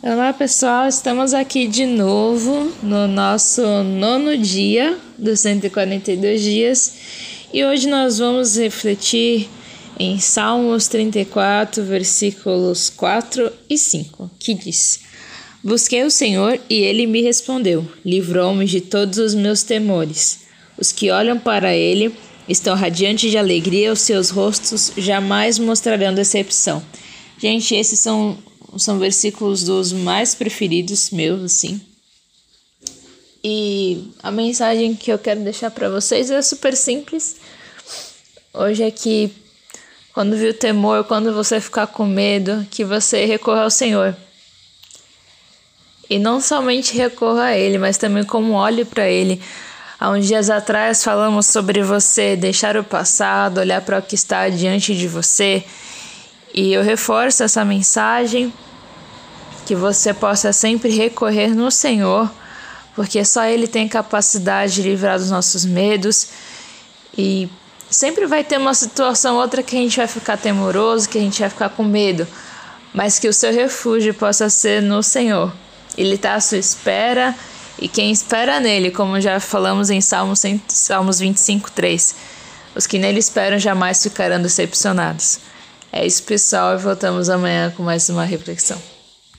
Olá pessoal, estamos aqui de novo no nosso nono dia dos 142 dias e hoje nós vamos refletir em Salmos 34, versículos 4 e 5, que diz: Busquei o Senhor e ele me respondeu, livrou-me de todos os meus temores. Os que olham para ele estão radiantes de alegria, os seus rostos jamais mostrarão decepção. Gente, esses são são versículos dos mais preferidos meus, assim. E a mensagem que eu quero deixar para vocês é super simples. Hoje é que quando viu temor, quando você ficar com medo, que você recorra ao Senhor. E não somente recorra a Ele, mas também como olhe para Ele. Há uns dias atrás falamos sobre você deixar o passado, olhar para o que está diante de você e eu reforço essa mensagem que você possa sempre recorrer no Senhor, porque só Ele tem capacidade de livrar dos nossos medos e sempre vai ter uma situação outra que a gente vai ficar temoroso, que a gente vai ficar com medo, mas que o seu refúgio possa ser no Senhor. Ele está à sua espera e quem espera nele, como já falamos em Salmos, Salmos 25, 3, os que nele esperam jamais ficarão decepcionados. É isso, pessoal, e voltamos amanhã com mais uma reflexão.